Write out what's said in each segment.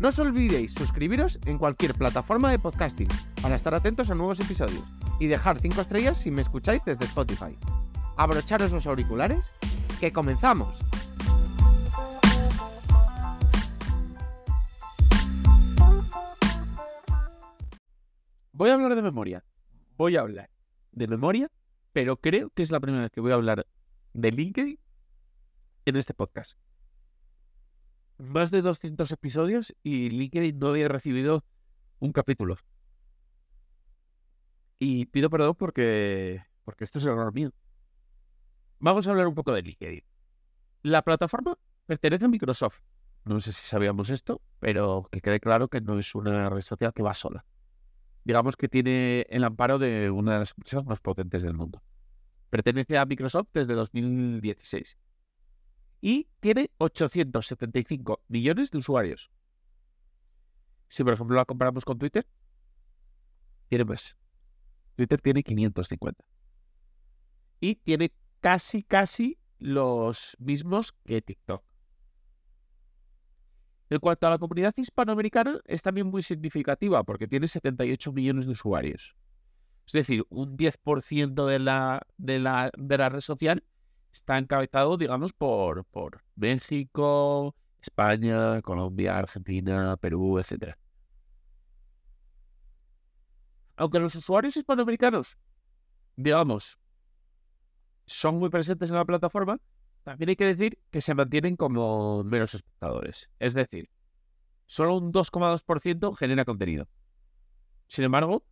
No os olvidéis suscribiros en cualquier plataforma de podcasting para estar atentos a nuevos episodios y dejar 5 estrellas si me escucháis desde Spotify. Abrocharos los auriculares, que comenzamos. Voy a hablar de memoria. Voy a hablar de memoria, pero creo que es la primera vez que voy a hablar de LinkedIn en este podcast. Más de 200 episodios y LinkedIn no había recibido un capítulo. Y pido perdón porque, porque esto es error mío. Vamos a hablar un poco de LinkedIn. La plataforma pertenece a Microsoft. No sé si sabíamos esto, pero que quede claro que no es una red social que va sola. Digamos que tiene el amparo de una de las empresas más potentes del mundo. Pertenece a Microsoft desde 2016 y tiene 875 millones de usuarios. Si por ejemplo la comparamos con Twitter, tiene más. Twitter tiene 550. Y tiene casi, casi los mismos que TikTok. En cuanto a la comunidad hispanoamericana, es también muy significativa porque tiene 78 millones de usuarios. Es decir, un 10% de la, de, la, de la red social está encabezado, digamos, por, por México, España, Colombia, Argentina, Perú, etc. Aunque los usuarios hispanoamericanos, digamos, son muy presentes en la plataforma, también hay que decir que se mantienen como menos espectadores. Es decir, solo un 2,2% genera contenido. Sin embargo,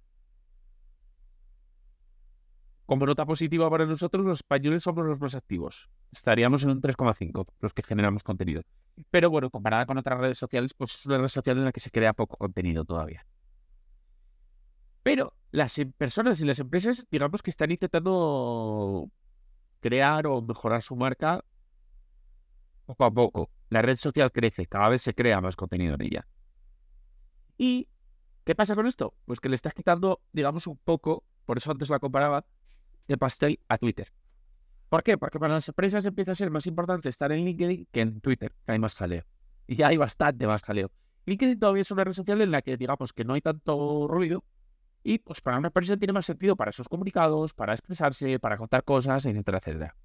como nota positiva para nosotros, los españoles somos los más activos. Estaríamos en un 3,5, los que generamos contenido. Pero bueno, comparada con otras redes sociales, pues es una red social en la que se crea poco contenido todavía. Pero las em, personas y las empresas, digamos que están intentando crear o mejorar su marca poco a poco. La red social crece, cada vez se crea más contenido en ella. ¿Y qué pasa con esto? Pues que le estás quitando, digamos, un poco, por eso antes la comparaba, de pastel a Twitter. ¿Por qué? Porque para las empresas empieza a ser más importante estar en LinkedIn que en Twitter, que hay más jaleo. Y hay bastante más jaleo. LinkedIn todavía es una red social en la que digamos que no hay tanto ruido y pues para una empresa tiene más sentido para sus comunicados, para expresarse, para contar cosas, etcétera, etcétera.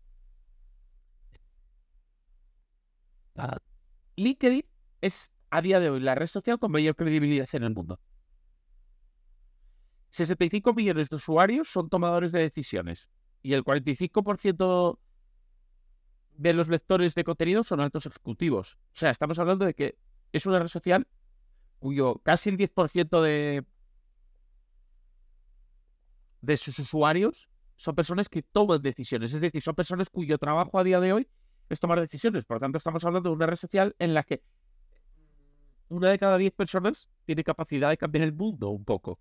Ah, LinkedIn es a día de hoy la red social con mayor credibilidad en el mundo. 65 millones de usuarios son tomadores de decisiones y el 45% de los lectores de contenido son altos ejecutivos. O sea, estamos hablando de que es una red social cuyo casi el 10% de, de sus usuarios son personas que toman decisiones. Es decir, son personas cuyo trabajo a día de hoy es tomar decisiones. Por lo tanto, estamos hablando de una red social en la que una de cada 10 personas tiene capacidad de cambiar el mundo un poco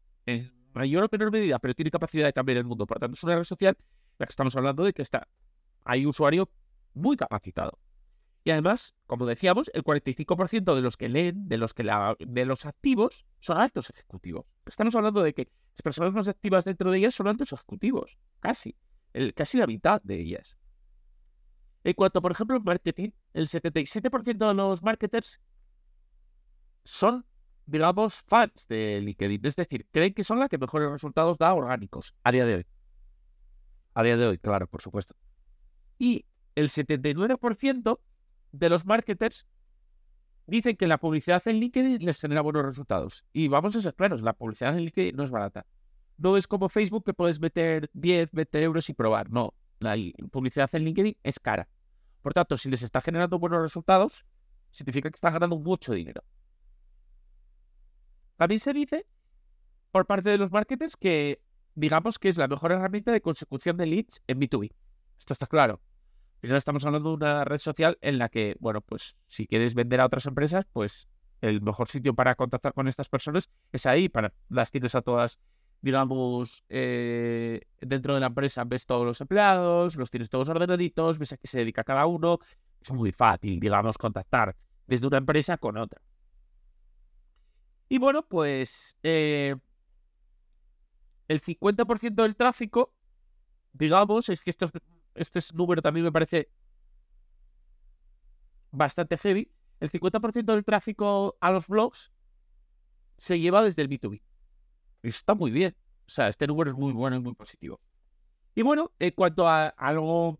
mayor o menor medida, pero tiene capacidad de cambiar el mundo. Por tanto, es una red social en la que estamos hablando de que está, hay usuario muy capacitado. Y además, como decíamos, el 45% de los que leen, de los, que la, de los activos, son altos ejecutivos. Estamos hablando de que las personas más activas dentro de ellas son altos ejecutivos, casi, el, casi la mitad de ellas. En cuanto, por ejemplo, al marketing, el 77% de los marketers son digamos, fans de LinkedIn. Es decir, creen que son las que mejores resultados da orgánicos a día de hoy. A día de hoy, claro, por supuesto. Y el 79% de los marketers dicen que la publicidad en LinkedIn les genera buenos resultados. Y vamos a ser claros, la publicidad en LinkedIn no es barata. No es como Facebook que puedes meter 10, 20 euros y probar. No, la publicidad en LinkedIn es cara. Por tanto, si les está generando buenos resultados, significa que están ganando mucho dinero. También se dice por parte de los marketers que digamos que es la mejor herramienta de consecución de leads en B2B. Esto está claro. Primero estamos hablando de una red social en la que, bueno, pues si quieres vender a otras empresas, pues el mejor sitio para contactar con estas personas es ahí, para las tienes a todas, digamos, eh, dentro de la empresa, ves todos los empleados, los tienes todos ordenaditos, ves a qué se dedica cada uno, es muy fácil, digamos, contactar desde una empresa con otra. Y bueno, pues eh, el 50% del tráfico, digamos, es que esto, este número también me parece bastante heavy. El 50% del tráfico a los blogs se lleva desde el B2B. Eso está muy bien. O sea, este número es muy bueno y muy positivo. Y bueno, en cuanto a algo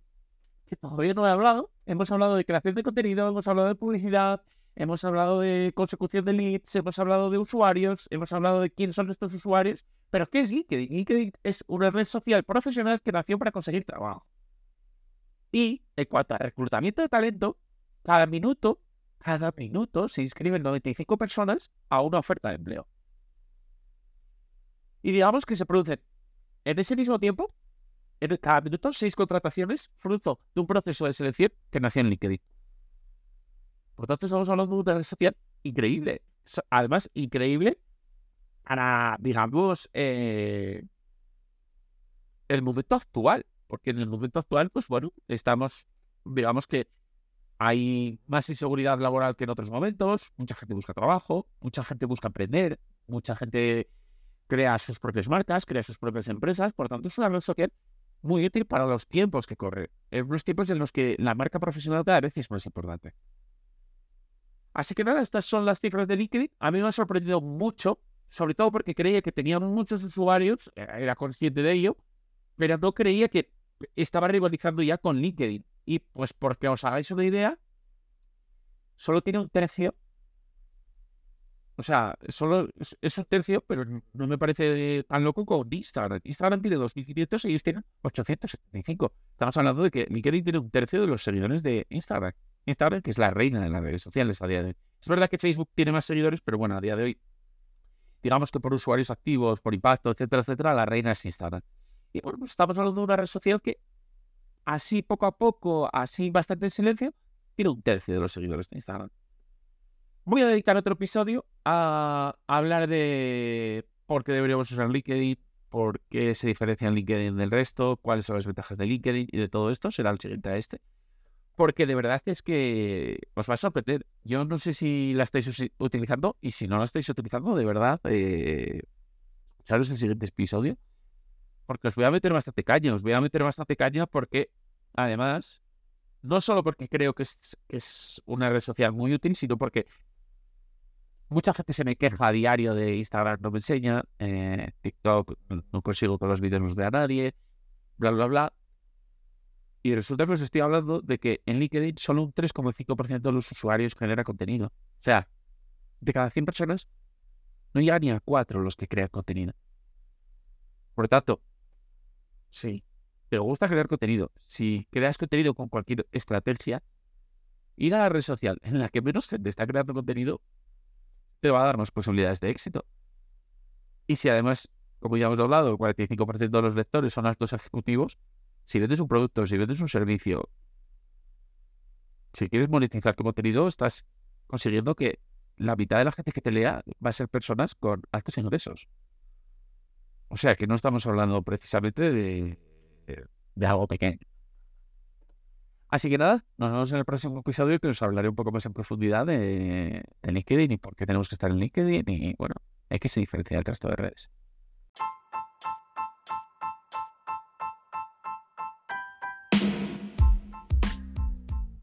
que todavía no he hablado, hemos hablado de creación de contenido, hemos hablado de publicidad, hemos hablado de consecución de leads, hemos hablado de usuarios, hemos hablado de quiénes son estos usuarios, pero ¿qué es LinkedIn? LinkedIn es una red social profesional que nació para conseguir trabajo. Y en cuanto a reclutamiento de talento, cada minuto, cada minuto se inscriben 95 personas a una oferta de empleo. Y digamos que se producen en ese mismo tiempo, en cada minuto, seis contrataciones fruto de un proceso de selección que nació en LinkedIn. Por tanto, estamos hablando de una red social increíble. Además, increíble para, digamos, eh, el momento actual. Porque en el momento actual, pues bueno, estamos, digamos que hay más inseguridad laboral que en otros momentos, mucha gente busca trabajo, mucha gente busca aprender, mucha gente crea sus propias marcas, crea sus propias empresas, por tanto es una red social muy útil para los tiempos que corren, en los tiempos en los que la marca profesional cada vez es más importante. Así que nada, estas son las cifras de LinkedIn. A mí me ha sorprendido mucho, sobre todo porque creía que tenía muchos usuarios, eh, era consciente de ello, pero no creía que estaba rivalizando ya con LinkedIn. Y pues porque os hagáis una idea, solo tiene un tercio. O sea, solo es, un tercio, pero no me parece tan loco como Instagram. Instagram tiene 2.500 y ellos tienen 875. Estamos hablando de que LinkedIn tiene un tercio de los seguidores de Instagram. Instagram, que es la reina de las redes sociales a día de hoy. Es verdad que Facebook tiene más seguidores, pero bueno, a día de hoy, digamos que por usuarios activos, por impacto, etcétera, etcétera, la reina es Instagram. Y bueno, pues estamos hablando de una red social que así poco a poco, así bastante en silencio, tiene un tercio de los seguidores de Instagram. Voy a dedicar otro episodio a, hablar de por qué deberíamos usar LinkedIn, por qué se diferencia LinkedIn del resto, cuáles son las ventajas de LinkedIn y de todo esto. Será el siguiente a este. Porque de verdad es que os va a sorprender. Yo no sé si la estáis utilizando y si no la estáis utilizando, de verdad, eh, escucharos el siguiente episodio porque os voy a meter bastante caña, os voy a meter bastante caña porque, además, no solo porque creo que es, una red social muy útil, sino porque mucha gente se me queja a diario de Instagram, no me enseña, eh, TikTok no consigo que los vídeos los vea nadie, bla, bla, bla. Y resulta que os estoy hablando de que en LinkedIn solo un 3,5% de los usuarios genera contenido. O sea, de cada 100 personas, no llega ni a 4 los que crean contenido. Por lo tanto, Sí. ¿Te gusta crear contenido? Si creas contenido con cualquier estrategia, ir a la red social en la que menos gente está creando contenido te va a dar más posibilidades de éxito. Y si además, como ya hemos hablado, el 45% de los lectores son altos ejecutivos, si vendes un producto, si vendes un servicio, si quieres monetizar tu contenido, estás consiguiendo que la mitad de la gente que te lea va a ser personas con altos ingresos. O sea que no estamos hablando precisamente de, algo pequeño. Así que nada, nos vemos en el próximo episodio que os hablaré un poco más en profundidad de, LinkedIn y por qué tenemos que estar en LinkedIn y bueno, hay que se diferencia del resto de redes.